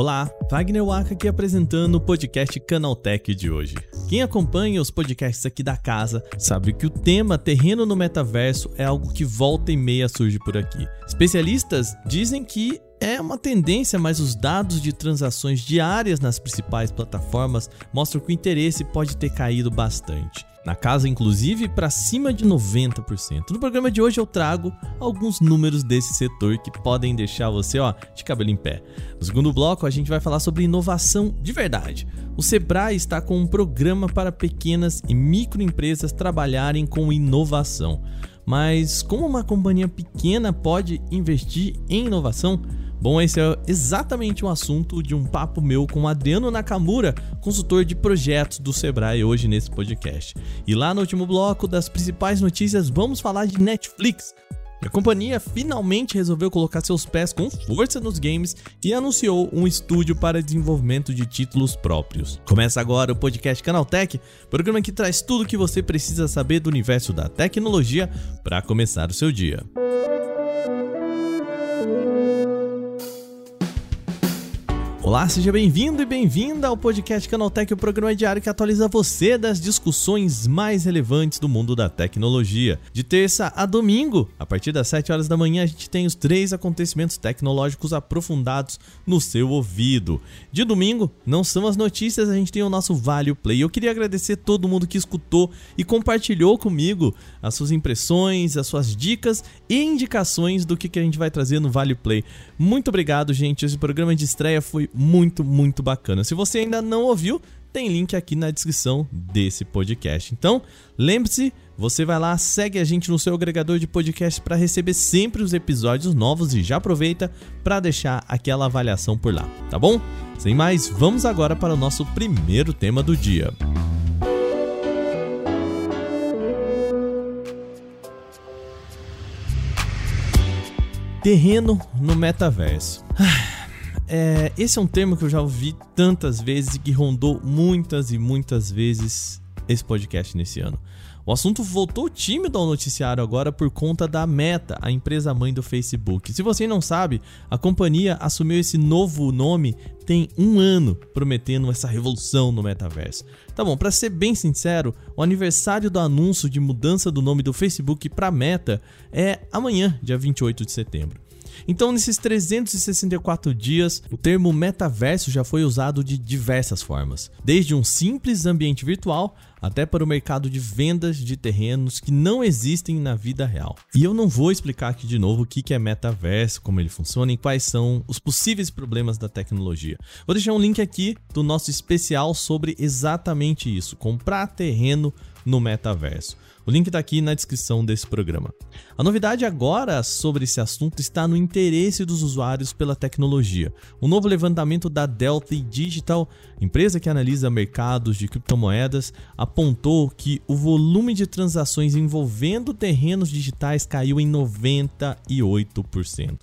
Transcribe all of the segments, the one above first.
Olá, Wagner Waka aqui apresentando o podcast Canaltech de hoje. Quem acompanha os podcasts aqui da casa sabe que o tema terreno no metaverso é algo que volta e meia surge por aqui. Especialistas dizem que é uma tendência, mas os dados de transações diárias nas principais plataformas mostram que o interesse pode ter caído bastante na casa inclusive para cima de 90%. No programa de hoje eu trago alguns números desse setor que podem deixar você, ó, de cabelo em pé. No segundo bloco a gente vai falar sobre inovação de verdade. O Sebrae está com um programa para pequenas e microempresas trabalharem com inovação. Mas como uma companhia pequena pode investir em inovação? Bom, esse é exatamente o um assunto de um papo meu com Adriano Nakamura, consultor de projetos do Sebrae, hoje nesse podcast. E lá no último bloco das principais notícias, vamos falar de Netflix. A companhia finalmente resolveu colocar seus pés com força nos games e anunciou um estúdio para desenvolvimento de títulos próprios. Começa agora o podcast Canaltech, programa que traz tudo o que você precisa saber do universo da tecnologia para começar o seu dia. Olá, seja bem-vindo e bem-vinda ao podcast Canaltech, o programa diário que atualiza você das discussões mais relevantes do mundo da tecnologia. De terça a domingo, a partir das 7 horas da manhã, a gente tem os três acontecimentos tecnológicos aprofundados no seu ouvido. De domingo, não são as notícias, a gente tem o nosso Vale Play. Eu queria agradecer todo mundo que escutou e compartilhou comigo as suas impressões, as suas dicas e indicações do que a gente vai trazer no Vale Play. Muito obrigado, gente. Esse programa de estreia foi muito, muito bacana. Se você ainda não ouviu, tem link aqui na descrição desse podcast. Então, lembre-se, você vai lá, segue a gente no seu agregador de podcast para receber sempre os episódios novos e já aproveita para deixar aquela avaliação por lá, tá bom? Sem mais, vamos agora para o nosso primeiro tema do dia. Terreno no metaverso. Ah, é, esse é um termo que eu já ouvi tantas vezes e que rondou muitas e muitas vezes esse podcast nesse ano. O assunto voltou tímido ao noticiário agora por conta da Meta, a empresa mãe do Facebook. Se você não sabe, a companhia assumiu esse novo nome tem um ano, prometendo essa revolução no metaverso. Tá bom, para ser bem sincero, o aniversário do anúncio de mudança do nome do Facebook para Meta é amanhã, dia 28 de setembro. Então, nesses 364 dias, o termo metaverso já foi usado de diversas formas, desde um simples ambiente virtual até para o mercado de vendas de terrenos que não existem na vida real. E eu não vou explicar aqui de novo o que é metaverso, como ele funciona e quais são os possíveis problemas da tecnologia. Vou deixar um link aqui do nosso especial sobre exatamente isso: comprar terreno no metaverso. O link está aqui na descrição desse programa. A novidade agora sobre esse assunto está no interesse dos usuários pela tecnologia. Um novo levantamento da Delphi Digital, empresa que analisa mercados de criptomoedas, apontou que o volume de transações envolvendo terrenos digitais caiu em 98%.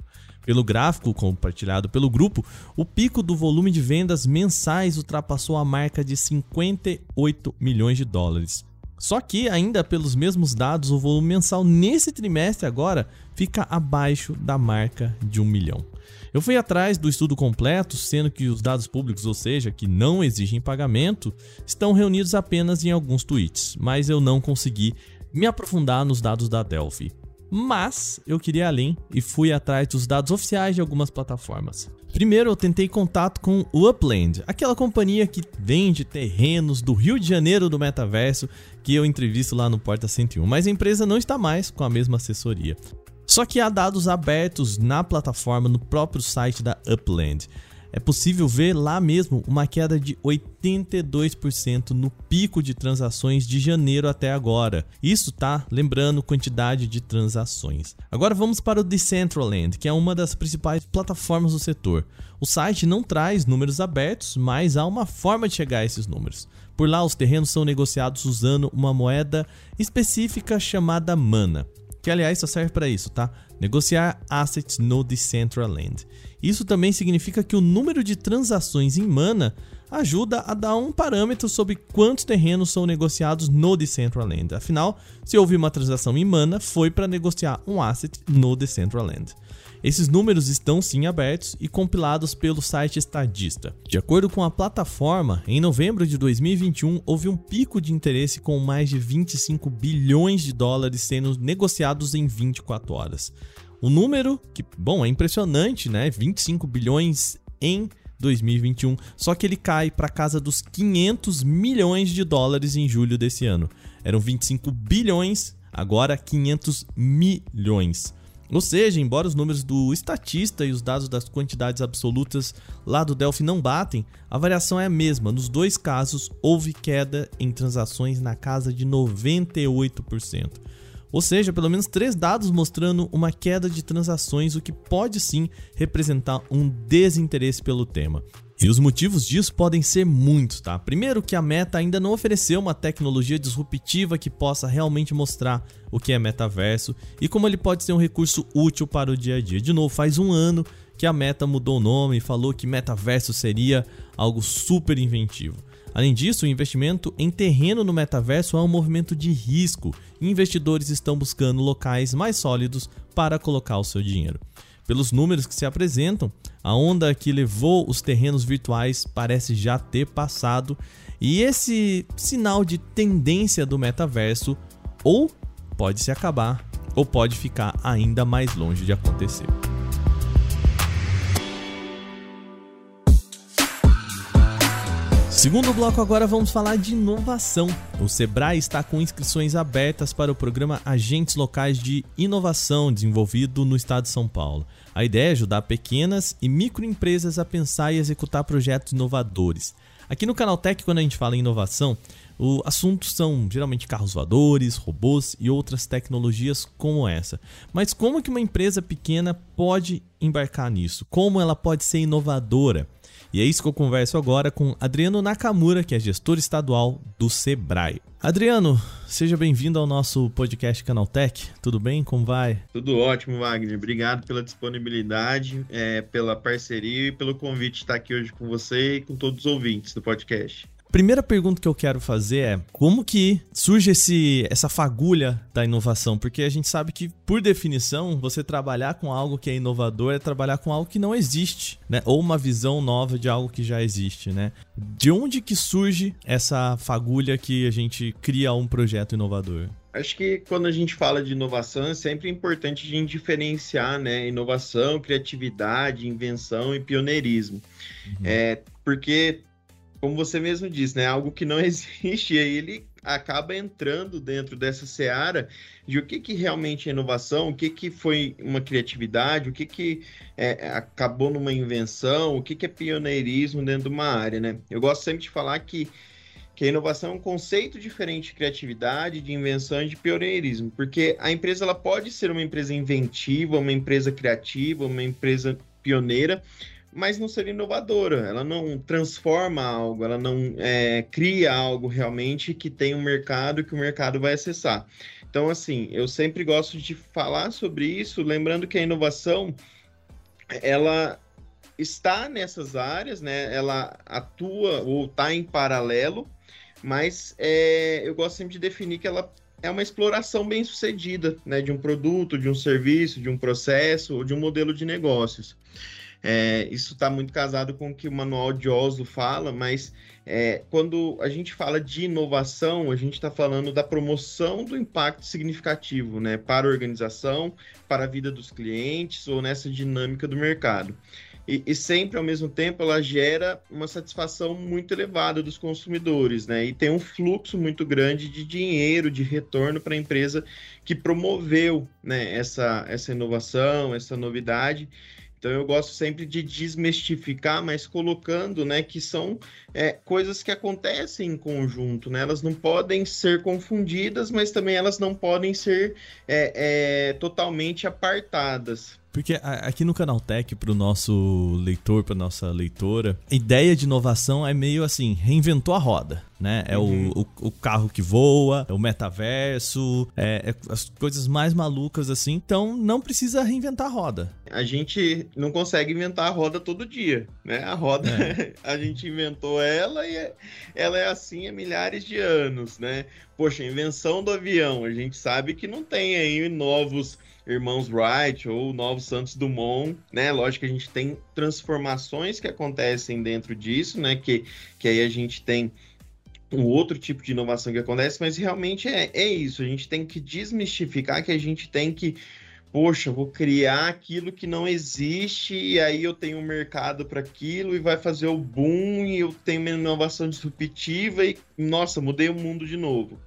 Pelo gráfico compartilhado pelo grupo, o pico do volume de vendas mensais ultrapassou a marca de 58 milhões de dólares. Só que, ainda pelos mesmos dados, o volume mensal nesse trimestre agora fica abaixo da marca de um milhão. Eu fui atrás do estudo completo, sendo que os dados públicos, ou seja, que não exigem pagamento, estão reunidos apenas em alguns tweets, mas eu não consegui me aprofundar nos dados da Delphi. Mas eu queria além e fui atrás dos dados oficiais de algumas plataformas. Primeiro eu tentei contato com o Upland, aquela companhia que vende terrenos do Rio de Janeiro do metaverso que eu entrevisto lá no Porta 101, mas a empresa não está mais com a mesma assessoria. Só que há dados abertos na plataforma no próprio site da Upland é possível ver lá mesmo uma queda de 82% no pico de transações de janeiro até agora. Isso tá lembrando quantidade de transações. Agora vamos para o Decentraland, que é uma das principais plataformas do setor. O site não traz números abertos, mas há uma forma de chegar a esses números. Por lá, os terrenos são negociados usando uma moeda específica chamada Mana que aliás só serve para isso, tá? negociar assets no Decentraland. Isso também significa que o número de transações em mana ajuda a dar um parâmetro sobre quantos terrenos são negociados no Decentraland. Afinal, se houve uma transação em mana, foi para negociar um asset no Decentraland. Esses números estão sim abertos e compilados pelo site Estadista. De acordo com a plataforma, em novembro de 2021 houve um pico de interesse com mais de 25 bilhões de dólares sendo negociados em 24 horas. O número, que, bom, é impressionante, né? 25 bilhões em 2021, só que ele cai para casa dos 500 milhões de dólares em julho desse ano. Eram 25 bilhões, agora 500 milhões. Ou seja, embora os números do estatista e os dados das quantidades absolutas lá do Delphi não batem, a variação é a mesma. Nos dois casos, houve queda em transações na casa de 98%. Ou seja, pelo menos três dados mostrando uma queda de transações, o que pode sim representar um desinteresse pelo tema. E os motivos disso podem ser muitos, tá? Primeiro que a Meta ainda não ofereceu uma tecnologia disruptiva que possa realmente mostrar o que é metaverso e como ele pode ser um recurso útil para o dia a dia. De novo, faz um ano que a Meta mudou o nome e falou que metaverso seria algo super inventivo. Além disso, o investimento em terreno no metaverso é um movimento de risco e investidores estão buscando locais mais sólidos para colocar o seu dinheiro. Pelos números que se apresentam, a onda que levou os terrenos virtuais parece já ter passado, e esse sinal de tendência do metaverso ou pode se acabar ou pode ficar ainda mais longe de acontecer. Segundo bloco, agora vamos falar de inovação. O Sebrae está com inscrições abertas para o programa Agentes Locais de Inovação, desenvolvido no estado de São Paulo. A ideia é ajudar pequenas e microempresas a pensar e executar projetos inovadores. Aqui no Canaltech, quando a gente fala em inovação, o assunto são geralmente carros voadores, robôs e outras tecnologias como essa. Mas como que uma empresa pequena pode embarcar nisso? Como ela pode ser inovadora? E é isso que eu converso agora com Adriano Nakamura, que é gestor estadual do Sebrae. Adriano, seja bem-vindo ao nosso podcast Canaltech. Tudo bem? Como vai? Tudo ótimo, Wagner. Obrigado pela disponibilidade, é, pela parceria e pelo convite de estar aqui hoje com você e com todos os ouvintes do podcast. Primeira pergunta que eu quero fazer é como que surge esse, essa fagulha da inovação? Porque a gente sabe que, por definição, você trabalhar com algo que é inovador é trabalhar com algo que não existe, né? Ou uma visão nova de algo que já existe, né? De onde que surge essa fagulha que a gente cria um projeto inovador? Acho que quando a gente fala de inovação, é sempre importante a gente diferenciar, né? Inovação, criatividade, invenção e pioneirismo. Uhum. É, porque como você mesmo disse, né? Algo que não existe, e aí ele acaba entrando dentro dessa seara de o que, que realmente é inovação, o que, que foi uma criatividade, o que, que é, acabou numa invenção, o que, que é pioneirismo dentro de uma área, né? Eu gosto sempre de falar que, que a inovação é um conceito diferente de criatividade, de invenção e de pioneirismo, porque a empresa ela pode ser uma empresa inventiva, uma empresa criativa, uma empresa pioneira, mas não ser inovadora. Ela não transforma algo, ela não é, cria algo realmente que tem um mercado que o mercado vai acessar. Então, assim, eu sempre gosto de falar sobre isso, lembrando que a inovação ela está nessas áreas, né? Ela atua ou está em paralelo, mas é, eu gosto sempre de definir que ela é uma exploração bem sucedida, né? De um produto, de um serviço, de um processo ou de um modelo de negócios. É, isso está muito casado com o que o Manual de Oslo fala, mas é, quando a gente fala de inovação, a gente está falando da promoção do impacto significativo né, para a organização, para a vida dos clientes ou nessa dinâmica do mercado. E, e, sempre ao mesmo tempo ela gera uma satisfação muito elevada dos consumidores, né? E tem um fluxo muito grande de dinheiro, de retorno para a empresa que promoveu né, essa, essa inovação, essa novidade. Então eu gosto sempre de desmistificar, mas colocando, né, que são é, coisas que acontecem em conjunto, né? Elas não podem ser confundidas, mas também elas não podem ser é, é, totalmente apartadas. Porque aqui no Canaltech, para o nosso leitor, para nossa leitora, a ideia de inovação é meio assim, reinventou a roda. né? É uhum. o, o, o, carro que voa, é o metaverso, é, é, as coisas mais malucas assim. Então não precisa reinventar a roda. A gente não consegue inventar a roda todo dia, né? A roda, é. a gente inventou ela e é, ela é assim há milhares de anos, né? Poxa, invenção do avião, a gente sabe que não tem aí novos irmãos Wright ou novos Santos Dumont, né? Lógico que a gente tem transformações que acontecem dentro disso, né? Que, que aí a gente tem um outro tipo de inovação que acontece, mas realmente é, é isso. A gente tem que desmistificar que a gente tem que, poxa, vou criar aquilo que não existe e aí eu tenho um mercado para aquilo e vai fazer o boom e eu tenho uma inovação disruptiva e, nossa, mudei o mundo de novo.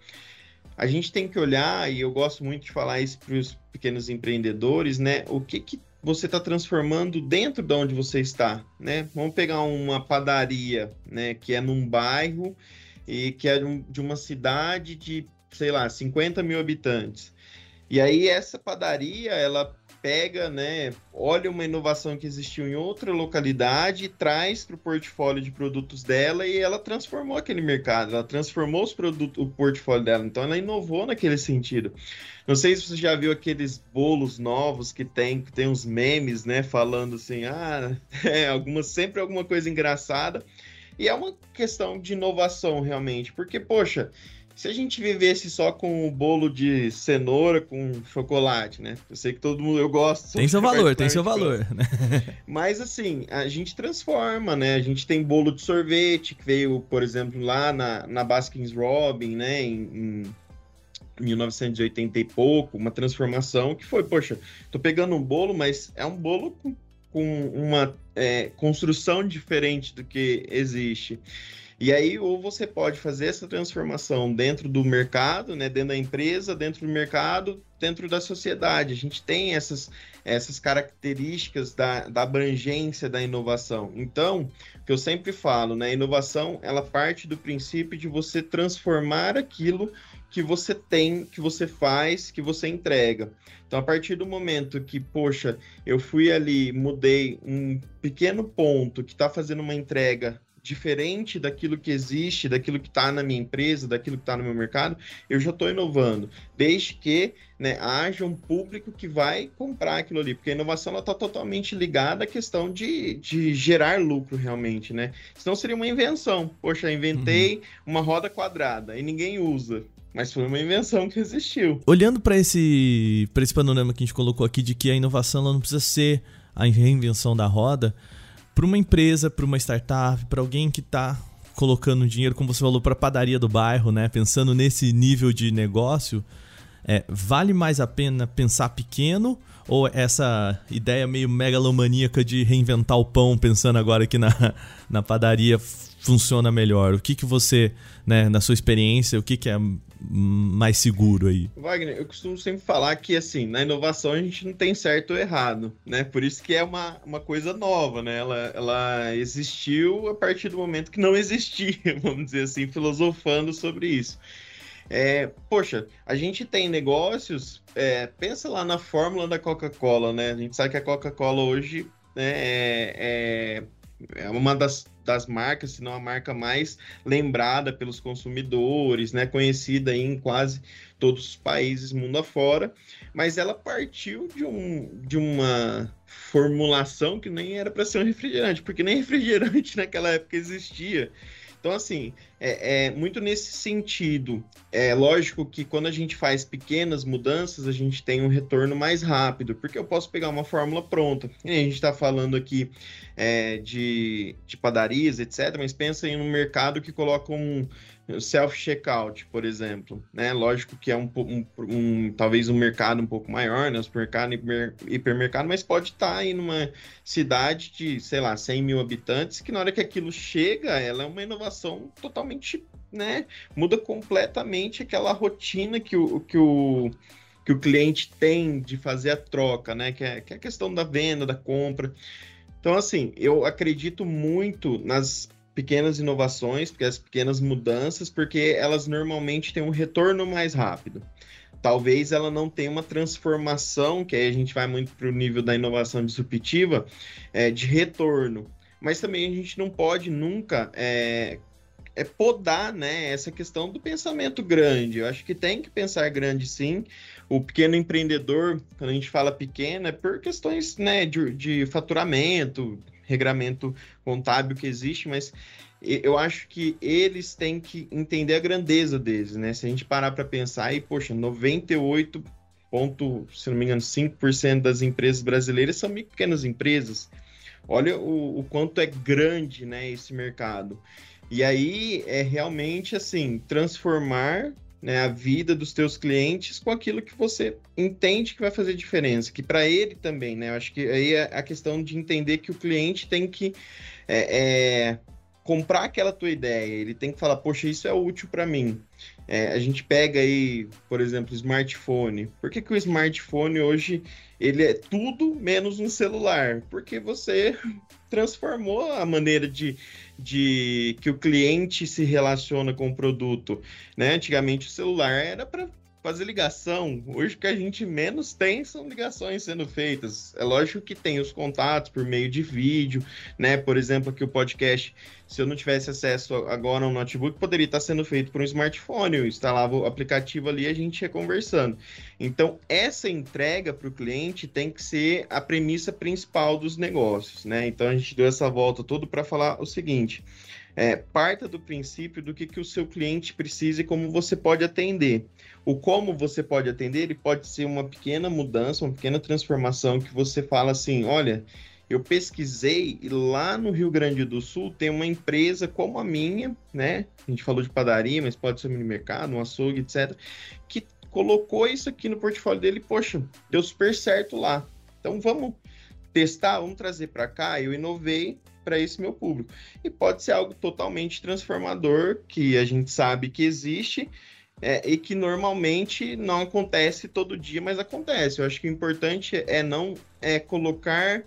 A gente tem que olhar, e eu gosto muito de falar isso para os pequenos empreendedores, né? O que, que você está transformando dentro de onde você está, né? Vamos pegar uma padaria, né? Que é num bairro e que é de uma cidade de, sei lá, 50 mil habitantes. E aí essa padaria, ela pega, né, olha uma inovação que existiu em outra localidade, traz para o portfólio de produtos dela e ela transformou aquele mercado, ela transformou os produtos, o portfólio dela. Então ela inovou naquele sentido. Não sei se você já viu aqueles bolos novos que tem, que tem uns memes, né, falando assim, ah, é, algumas sempre alguma coisa engraçada. E é uma questão de inovação, realmente, porque, poxa, se a gente vivesse só com o bolo de cenoura com chocolate, né? Eu sei que todo mundo eu gosto. Tem seu valor, tem seu valor. Né? Mas assim, a gente transforma, né? A gente tem bolo de sorvete que veio, por exemplo, lá na, na Baskins Robin, né? Em, em 1980 e pouco, uma transformação que foi, poxa, tô pegando um bolo, mas é um bolo com com uma é, construção diferente do que existe. E aí, ou você pode fazer essa transformação dentro do mercado, né, dentro da empresa, dentro do mercado, dentro da sociedade. A gente tem essas, essas características da, da abrangência da inovação. Então, o que eu sempre falo, né, a inovação, ela parte do princípio de você transformar aquilo que você tem, que você faz, que você entrega. Então, a partir do momento que, poxa, eu fui ali, mudei um pequeno ponto que está fazendo uma entrega diferente daquilo que existe, daquilo que está na minha empresa, daquilo que está no meu mercado, eu já estou inovando. Desde que né, haja um público que vai comprar aquilo ali, porque a inovação está totalmente ligada à questão de, de gerar lucro realmente, né? Senão seria uma invenção. Poxa, inventei uhum. uma roda quadrada e ninguém usa. Mas foi uma invenção que existiu. Olhando para esse, esse panorama que a gente colocou aqui de que a inovação não precisa ser a reinvenção da roda, para uma empresa, para uma startup, para alguém que está colocando dinheiro, como você falou, para a padaria do bairro, né? Pensando nesse nível de negócio, é, vale mais a pena pensar pequeno ou essa ideia meio megalomaníaca de reinventar o pão, pensando agora aqui na, na padaria, funciona melhor? O que, que você, né, na sua experiência, o que, que é mais seguro aí? Wagner, eu costumo sempre falar que, assim, na inovação a gente não tem certo ou errado, né? Por isso que é uma, uma coisa nova, né? Ela, ela existiu a partir do momento que não existia, vamos dizer assim, filosofando sobre isso. É, poxa, a gente tem negócios, é, pensa lá na fórmula da Coca-Cola, né? A gente sabe que a Coca-Cola hoje né, é, é é uma das, das marcas, se não a marca mais lembrada pelos consumidores, né? Conhecida em quase todos os países mundo afora, mas ela partiu de, um, de uma formulação que nem era para ser um refrigerante, porque nem refrigerante naquela época existia. Então, assim, é, é, muito nesse sentido. É lógico que quando a gente faz pequenas mudanças, a gente tem um retorno mais rápido, porque eu posso pegar uma fórmula pronta. E a gente está falando aqui é, de, de padarias, etc., mas pensa em um mercado que coloca um, self-checkout, por exemplo, né? Lógico que é um, um, um, talvez um mercado um pouco maior, né? Supermercado, hipermercado, mas pode estar aí numa cidade de, sei lá, 100 mil habitantes, que na hora que aquilo chega, ela é uma inovação totalmente, né? Muda completamente aquela rotina que o, que o, que o cliente tem de fazer a troca, né? Que é, que é a questão da venda, da compra. Então, assim, eu acredito muito nas pequenas inovações, porque as pequenas mudanças, porque elas normalmente têm um retorno mais rápido. Talvez ela não tenha uma transformação, que aí a gente vai muito para o nível da inovação disruptiva, é, de retorno. Mas também a gente não pode nunca é, é podar, né, essa questão do pensamento grande. Eu acho que tem que pensar grande, sim. O pequeno empreendedor, quando a gente fala pequeno, é por questões, né, de, de faturamento, regramento contábil que existe, mas eu acho que eles têm que entender a grandeza deles, né? Se a gente parar para pensar aí, poxa, 98 ponto, se não me engano, 5% das empresas brasileiras são pequenas empresas. Olha o, o, quanto é grande, né, esse mercado. E aí é realmente assim, transformar né, a vida dos teus clientes com aquilo que você entende que vai fazer diferença, que para ele também, né? Eu acho que aí é a questão de entender que o cliente tem que é, é, comprar aquela tua ideia, ele tem que falar, poxa, isso é útil para mim. É, a gente pega aí, por exemplo, smartphone. Por que, que o smartphone hoje ele é tudo menos um celular? Porque você transformou a maneira de, de que o cliente se relaciona com o produto. Né? Antigamente o celular era para fazer ligação. Hoje que a gente menos tem são ligações sendo feitas. É lógico que tem os contatos por meio de vídeo, né? Por exemplo, aqui o podcast, se eu não tivesse acesso agora ao notebook, poderia estar sendo feito por um smartphone. Eu instalava o aplicativo ali e a gente ia conversando. Então, essa entrega para o cliente tem que ser a premissa principal dos negócios, né? Então, a gente deu essa volta toda para falar o seguinte. É, parta do princípio do que, que o seu cliente precisa e como você pode atender. O como você pode atender, ele pode ser uma pequena mudança, uma pequena transformação que você fala assim, olha, eu pesquisei e lá no Rio Grande do Sul tem uma empresa como a minha, né? A gente falou de padaria, mas pode ser um mini mercado, um açougue, etc. Que colocou isso aqui no portfólio dele, poxa, deu super certo lá. Então vamos testar, vamos trazer para cá. Eu inovei para esse meu público. E pode ser algo totalmente transformador, que a gente sabe que existe, é, e que normalmente não acontece todo dia, mas acontece. Eu acho que o importante é não é colocar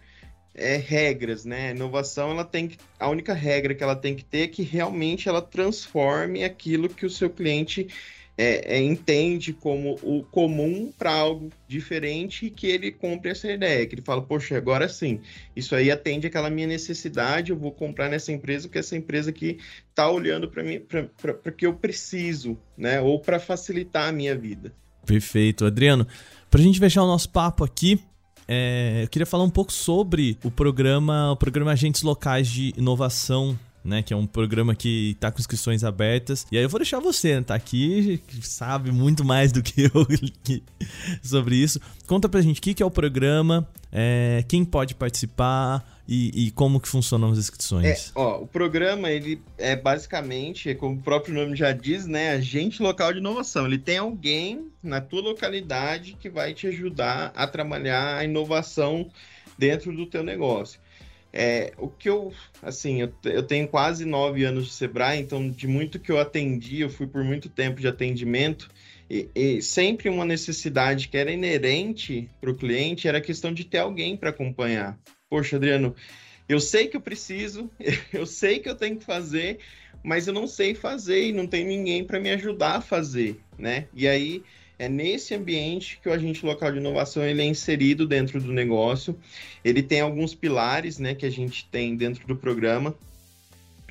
é, regras, né? A inovação ela tem que, a única regra que ela tem que ter é que realmente ela transforme aquilo que o seu cliente é, é, entende como o comum para algo diferente e que ele compre essa ideia, que ele fala, poxa, agora sim, isso aí atende aquela minha necessidade, eu vou comprar nessa empresa porque essa empresa aqui está olhando para mim, para que eu preciso, né? Ou para facilitar a minha vida. Perfeito, Adriano. Para a gente fechar o nosso papo aqui, é, eu queria falar um pouco sobre o programa, o programa Agentes Locais de Inovação né? Que é um programa que tá com inscrições abertas. E aí eu vou deixar você, né, tá aqui, sabe muito mais do que eu sobre isso. Conta pra gente o que, que é o programa, é, quem pode participar e, e, como que funcionam as inscrições. É, ó, o programa, ele é basicamente, como o próprio nome já diz, né? Agente local de inovação. Ele tem alguém na tua localidade que vai te ajudar a trabalhar a inovação dentro do teu negócio. É, o que eu, assim, eu, eu, tenho quase nove anos de Sebrae, então de muito que eu atendi, eu fui por muito tempo de atendimento, e, e sempre uma necessidade que era inerente para o cliente era a questão de ter alguém para acompanhar. Poxa, Adriano, eu sei que eu preciso, eu sei que eu tenho que fazer, mas eu não sei fazer e não tem ninguém para me ajudar a fazer, né? E aí é nesse ambiente que o agente local de inovação ele é inserido dentro do negócio. Ele tem alguns pilares né, que a gente tem dentro do programa,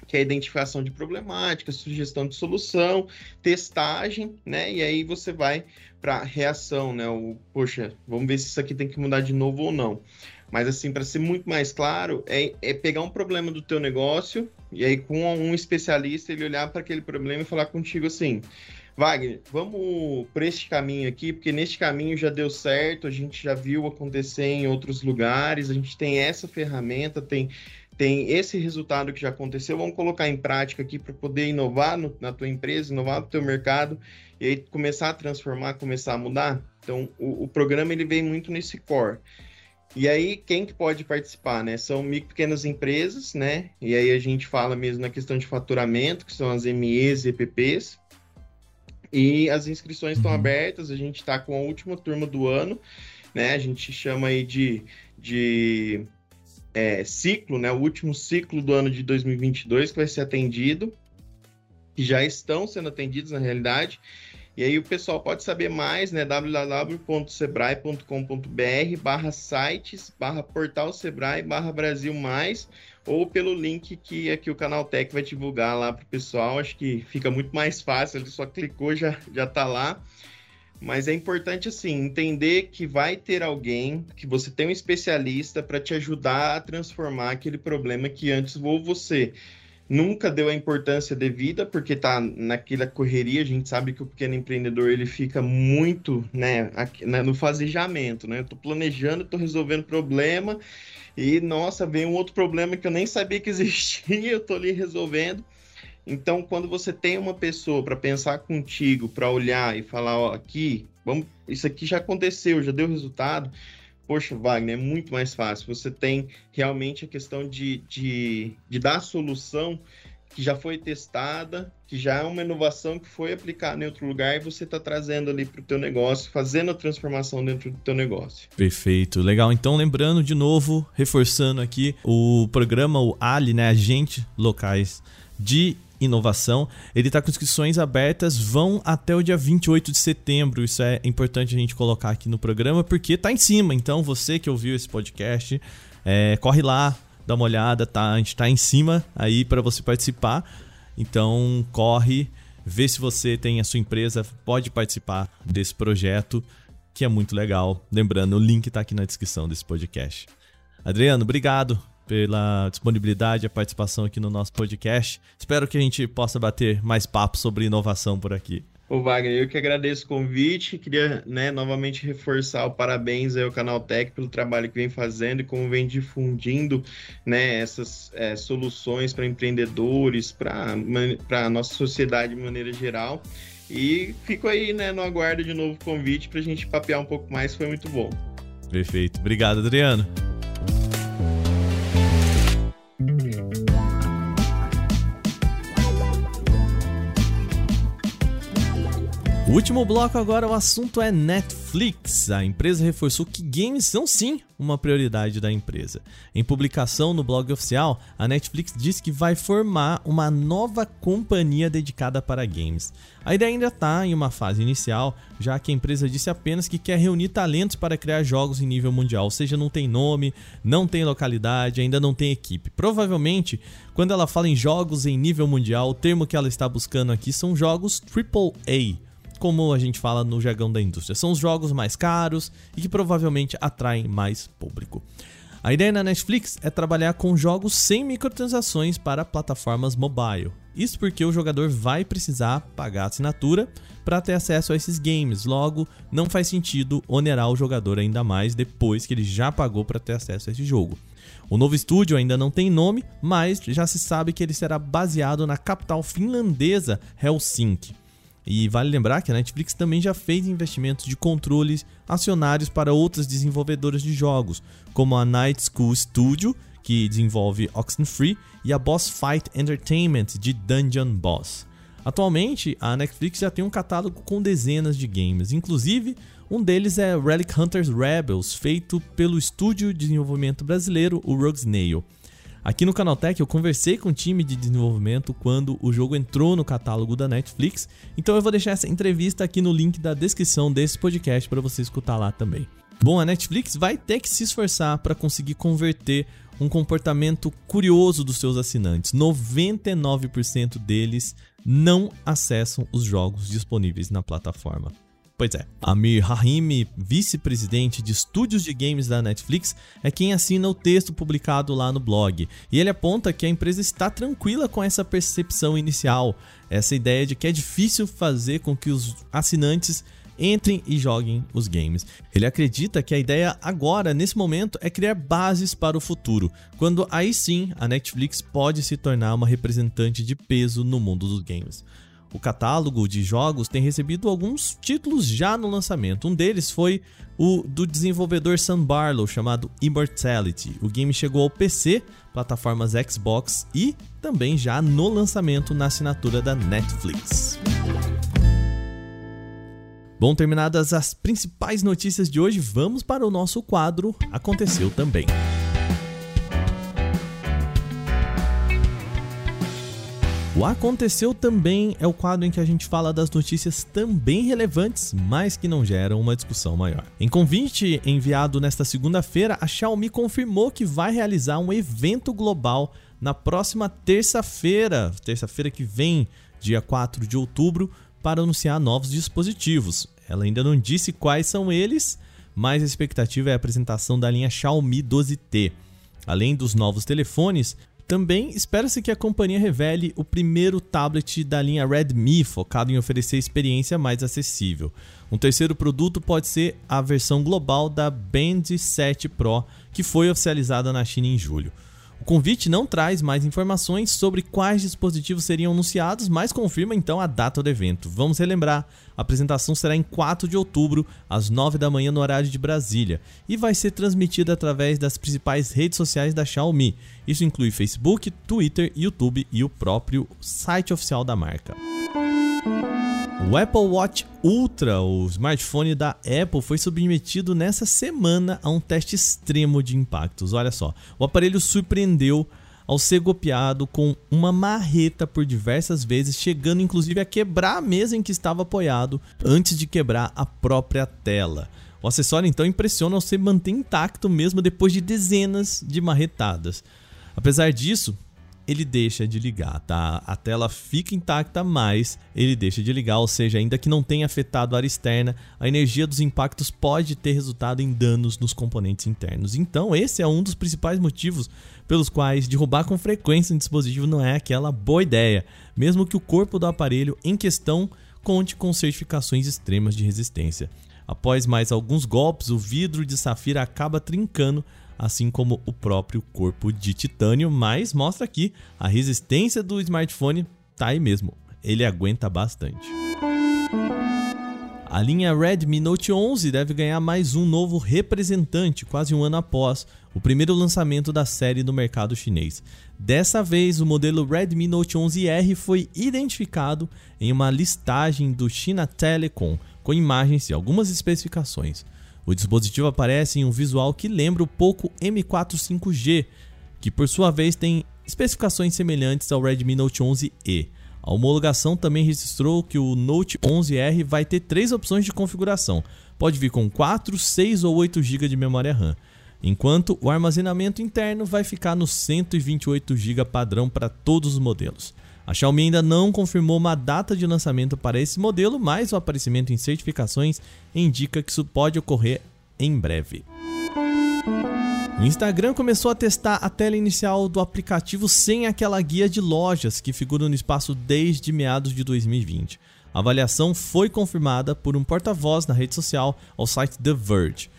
que é a identificação de problemáticas, sugestão de solução, testagem, né? E aí você vai para reação, né? O, poxa, vamos ver se isso aqui tem que mudar de novo ou não. Mas assim, para ser muito mais claro, é, é, pegar um problema do teu negócio e aí com um especialista ele olhar para aquele problema e falar contigo assim: Wagner, vamos por este caminho aqui, porque neste caminho já deu certo, a gente já viu acontecer em outros lugares, a gente tem essa ferramenta, tem, tem esse resultado que já aconteceu, vamos colocar em prática aqui para poder inovar no, na tua empresa, inovar no teu mercado e aí começar a transformar, começar a mudar. Então, o, o programa ele vem muito nesse core. E aí, quem que pode participar, né? São micro pequenas empresas, né? E aí a gente fala mesmo na questão de faturamento, que são as MEs e EPPs. E as inscrições estão uhum. abertas, a gente está com a última turma do ano, né? A gente chama aí de, de é, ciclo, né? O último ciclo do ano de 2022 que vai ser atendido, que já estão sendo atendidos na realidade. E aí o pessoal pode saber mais, né? www.sebrae.com.br barra sites, barra portal Sebrae, barra Brasil Mais, ou pelo link que aqui o Canal Tech vai divulgar lá para o pessoal. Acho que fica muito mais fácil, ele só clicou, já, já tá lá. Mas é importante, assim, entender que vai ter alguém, que você tem um especialista para te ajudar a transformar aquele problema que antes ou você nunca deu a importância devida, porque tá naquela correria, a gente sabe que o pequeno empreendedor ele fica muito, né, aqui, né no fazejamento, né? Eu tô planejando, tô resolvendo problema e nossa, vem um outro problema que eu nem sabia que existia, eu tô ali resolvendo. Então, quando você tem uma pessoa para pensar contigo, para olhar e falar, ó, aqui, vamos, isso aqui já aconteceu, já deu resultado, poxa, Wagner, é muito mais fácil. Você tem realmente a questão de, de, de dar a solução que já foi testada, que já é uma inovação que foi aplicada em outro lugar e você está trazendo ali para o teu negócio, fazendo a transformação dentro do teu negócio. Perfeito, legal. Então, lembrando de novo, reforçando aqui o programa, o Ali, né, Agente Locais de inovação. Ele está com inscrições abertas, vão até o dia 28 de setembro. Isso é importante a gente colocar aqui no programa, porque tá em cima. Então, você que ouviu esse podcast, é, corre lá, dá uma olhada, tá? A gente tá em cima aí para você participar. Então, corre, vê se você tem a sua empresa, pode participar desse projeto, que é muito legal. Lembrando, o link está aqui na descrição desse podcast. Adriano, obrigado pela disponibilidade e a participação aqui no nosso podcast. Espero que a gente possa bater mais papo sobre inovação por aqui. Ô Wagner, eu que agradeço o convite, queria né, novamente reforçar o parabéns ao Canal Tech pelo trabalho que vem fazendo e como vem difundindo né, essas é, soluções para empreendedores, para a nossa sociedade de maneira geral. E fico aí né, no aguardo de novo convite para a gente papear um pouco mais, foi muito bom. Perfeito. Obrigado, Adriano. O último bloco agora, o assunto é Netflix. A empresa reforçou que games são sim uma prioridade da empresa. Em publicação no blog oficial, a Netflix diz que vai formar uma nova companhia dedicada para games. A ideia ainda está em uma fase inicial, já que a empresa disse apenas que quer reunir talentos para criar jogos em nível mundial, ou seja, não tem nome, não tem localidade, ainda não tem equipe. Provavelmente, quando ela fala em jogos em nível mundial, o termo que ela está buscando aqui são jogos AAA como a gente fala no jargão da indústria. São os jogos mais caros e que provavelmente atraem mais público. A ideia na Netflix é trabalhar com jogos sem microtransações para plataformas mobile. Isso porque o jogador vai precisar pagar assinatura para ter acesso a esses games, logo não faz sentido onerar o jogador ainda mais depois que ele já pagou para ter acesso a esse jogo. O novo estúdio ainda não tem nome, mas já se sabe que ele será baseado na capital finlandesa Helsinki. E vale lembrar que a Netflix também já fez investimentos de controles acionários para outras desenvolvedoras de jogos, como a Night School Studio, que desenvolve Oxenfree, e a Boss Fight Entertainment de Dungeon Boss. Atualmente, a Netflix já tem um catálogo com dezenas de games, inclusive um deles é Relic Hunters Rebels, feito pelo estúdio de desenvolvimento brasileiro, o Rogue Snail. Aqui no Canaltech eu conversei com o time de desenvolvimento quando o jogo entrou no catálogo da Netflix, então eu vou deixar essa entrevista aqui no link da descrição desse podcast para você escutar lá também. Bom, a Netflix vai ter que se esforçar para conseguir converter um comportamento curioso dos seus assinantes. 99% deles não acessam os jogos disponíveis na plataforma. Pois é, Amir Rahimi, vice-presidente de estúdios de games da Netflix, é quem assina o texto publicado lá no blog. E ele aponta que a empresa está tranquila com essa percepção inicial, essa ideia de que é difícil fazer com que os assinantes entrem e joguem os games. Ele acredita que a ideia agora, nesse momento, é criar bases para o futuro, quando aí sim a Netflix pode se tornar uma representante de peso no mundo dos games. O catálogo de jogos tem recebido alguns títulos já no lançamento. Um deles foi o do desenvolvedor Sam Barlow, chamado Immortality. O game chegou ao PC, plataformas Xbox e também já no lançamento na assinatura da Netflix. Bom, terminadas as principais notícias de hoje, vamos para o nosso quadro Aconteceu Também. O Aconteceu também é o quadro em que a gente fala das notícias também relevantes, mas que não geram uma discussão maior. Em convite enviado nesta segunda-feira, a Xiaomi confirmou que vai realizar um evento global na próxima terça-feira, terça-feira que vem, dia 4 de outubro, para anunciar novos dispositivos. Ela ainda não disse quais são eles, mas a expectativa é a apresentação da linha Xiaomi 12T. Além dos novos telefones, também espera-se que a companhia revele o primeiro tablet da linha Redmi, focado em oferecer experiência mais acessível. Um terceiro produto pode ser a versão global da Band 7 Pro, que foi oficializada na China em julho. O convite não traz mais informações sobre quais dispositivos seriam anunciados, mas confirma então a data do evento. Vamos relembrar: a apresentação será em 4 de outubro, às 9 da manhã, no horário de Brasília, e vai ser transmitida através das principais redes sociais da Xiaomi. Isso inclui Facebook, Twitter, YouTube e o próprio site oficial da marca. O Apple Watch Ultra, o smartphone da Apple, foi submetido nessa semana a um teste extremo de impactos. Olha só, o aparelho surpreendeu ao ser golpeado com uma marreta por diversas vezes, chegando inclusive a quebrar a mesa em que estava apoiado antes de quebrar a própria tela. O acessório então impressiona ao se manter intacto mesmo depois de dezenas de marretadas. Apesar disso, ele deixa de ligar, tá? A tela fica intacta, mas ele deixa de ligar, ou seja, ainda que não tenha afetado a área externa, a energia dos impactos pode ter resultado em danos nos componentes internos. Então, esse é um dos principais motivos pelos quais derrubar com frequência um dispositivo não é aquela boa ideia, mesmo que o corpo do aparelho em questão conte com certificações extremas de resistência. Após mais alguns golpes, o vidro de safira acaba trincando assim como o próprio corpo de titânio, mas mostra aqui a resistência do smartphone tá aí mesmo. Ele aguenta bastante. A linha Redmi Note 11 deve ganhar mais um novo representante, quase um ano após o primeiro lançamento da série no mercado chinês. Dessa vez, o modelo Redmi Note 11R foi identificado em uma listagem do China Telecom com imagens e algumas especificações. O dispositivo aparece em um visual que lembra o Poco M4 5G, que por sua vez tem especificações semelhantes ao Redmi Note 11E. A homologação também registrou que o Note 11R vai ter três opções de configuração. Pode vir com 4, 6 ou 8 GB de memória RAM, enquanto o armazenamento interno vai ficar no 128 GB padrão para todos os modelos. A Xiaomi ainda não confirmou uma data de lançamento para esse modelo, mas o aparecimento em certificações indica que isso pode ocorrer em breve. O Instagram começou a testar a tela inicial do aplicativo sem aquela guia de lojas que figura no espaço desde meados de 2020. A avaliação foi confirmada por um porta-voz na rede social ao site The Verge.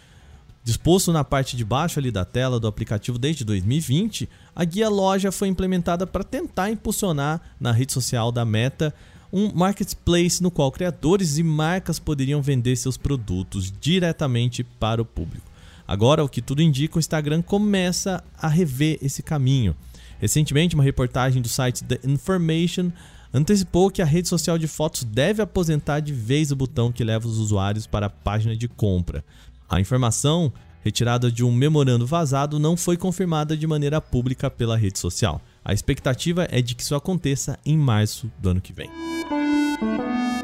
Disposto na parte de baixo ali da tela do aplicativo desde 2020, a guia loja foi implementada para tentar impulsionar na rede social da Meta um marketplace no qual criadores e marcas poderiam vender seus produtos diretamente para o público. Agora, o que tudo indica, o Instagram começa a rever esse caminho. Recentemente, uma reportagem do site The Information antecipou que a rede social de fotos deve aposentar de vez o botão que leva os usuários para a página de compra. A informação, retirada de um memorando vazado, não foi confirmada de maneira pública pela rede social. A expectativa é de que isso aconteça em março do ano que vem.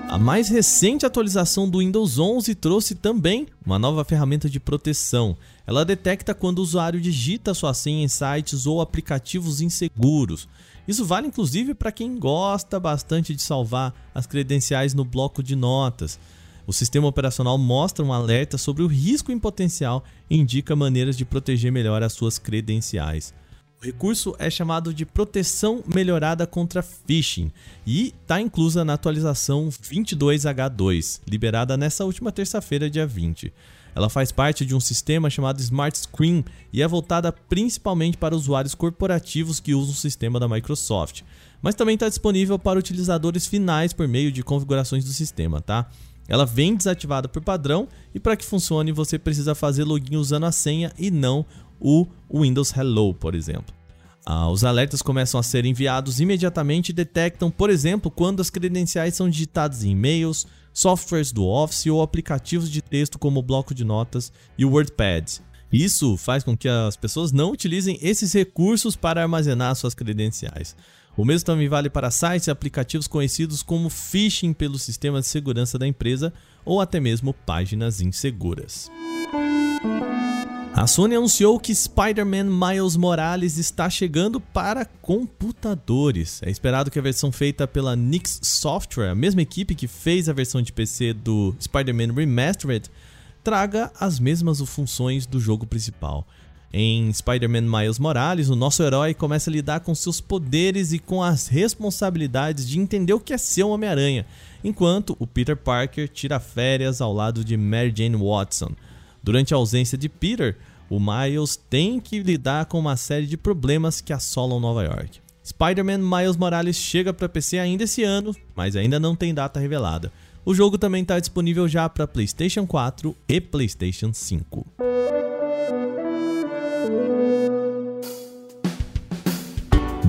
A mais recente atualização do Windows 11 trouxe também uma nova ferramenta de proteção. Ela detecta quando o usuário digita sua senha em sites ou aplicativos inseguros. Isso vale inclusive para quem gosta bastante de salvar as credenciais no bloco de notas. O sistema operacional mostra um alerta sobre o risco em potencial e indica maneiras de proteger melhor as suas credenciais. O recurso é chamado de proteção melhorada contra phishing e está inclusa na atualização 22H2, liberada nessa última terça-feira, dia 20. Ela faz parte de um sistema chamado Smart Screen e é voltada principalmente para usuários corporativos que usam o sistema da Microsoft, mas também está disponível para utilizadores finais por meio de configurações do sistema, tá? Ela vem desativada por padrão e para que funcione você precisa fazer login usando a senha e não o Windows Hello, por exemplo. Ah, os alertas começam a ser enviados imediatamente e detectam, por exemplo, quando as credenciais são digitadas em e-mails, softwares do Office ou aplicativos de texto como o bloco de notas e o WordPad. Isso faz com que as pessoas não utilizem esses recursos para armazenar suas credenciais. O mesmo também vale para sites e aplicativos conhecidos como phishing pelo sistema de segurança da empresa ou até mesmo páginas inseguras. A Sony anunciou que Spider-Man Miles Morales está chegando para computadores. É esperado que a versão feita pela Nix Software, a mesma equipe que fez a versão de PC do Spider-Man Remastered, traga as mesmas funções do jogo principal. Em Spider-Man Miles Morales, o nosso herói começa a lidar com seus poderes e com as responsabilidades de entender o que é ser um Homem-Aranha, enquanto o Peter Parker tira férias ao lado de Mary Jane Watson. Durante a ausência de Peter, o Miles tem que lidar com uma série de problemas que assolam Nova York. Spider-Man Miles Morales chega para PC ainda esse ano, mas ainda não tem data revelada. O jogo também está disponível já para PlayStation 4 e PlayStation 5.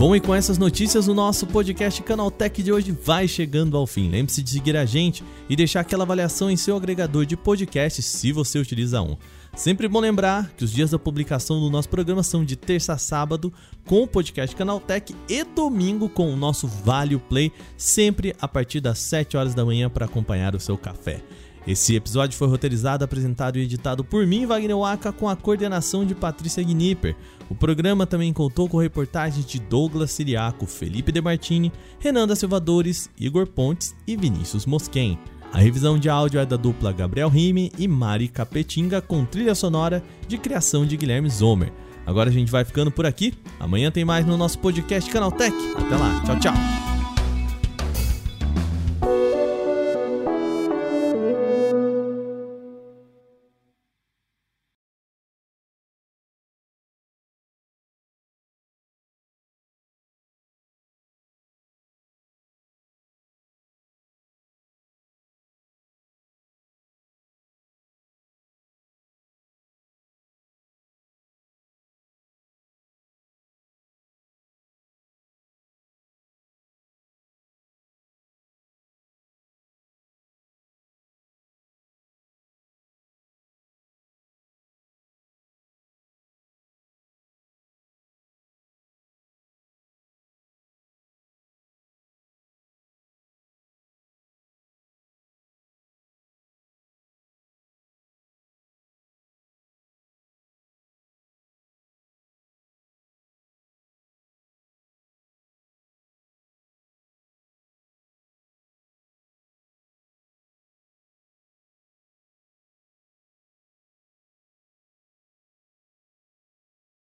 Bom, e com essas notícias, o nosso podcast Canaltech de hoje vai chegando ao fim. Lembre-se de seguir a gente e deixar aquela avaliação em seu agregador de podcast se você utiliza um. Sempre bom lembrar que os dias da publicação do nosso programa são de terça a sábado com o podcast Canaltech e domingo com o nosso Vale Play, sempre a partir das 7 horas da manhã para acompanhar o seu café. Esse episódio foi roteirizado, apresentado e editado por mim, Wagner Waka, com a coordenação de Patrícia Gnipper. O programa também contou com reportagens de Douglas Siriaco, Felipe De Martini, Renan da Silvadores, Igor Pontes e Vinícius Mosquen. A revisão de áudio é da dupla Gabriel Rime e Mari Capetinga, com trilha sonora de criação de Guilherme Zomer. Agora a gente vai ficando por aqui. Amanhã tem mais no nosso podcast Canaltech. Até lá, tchau, tchau.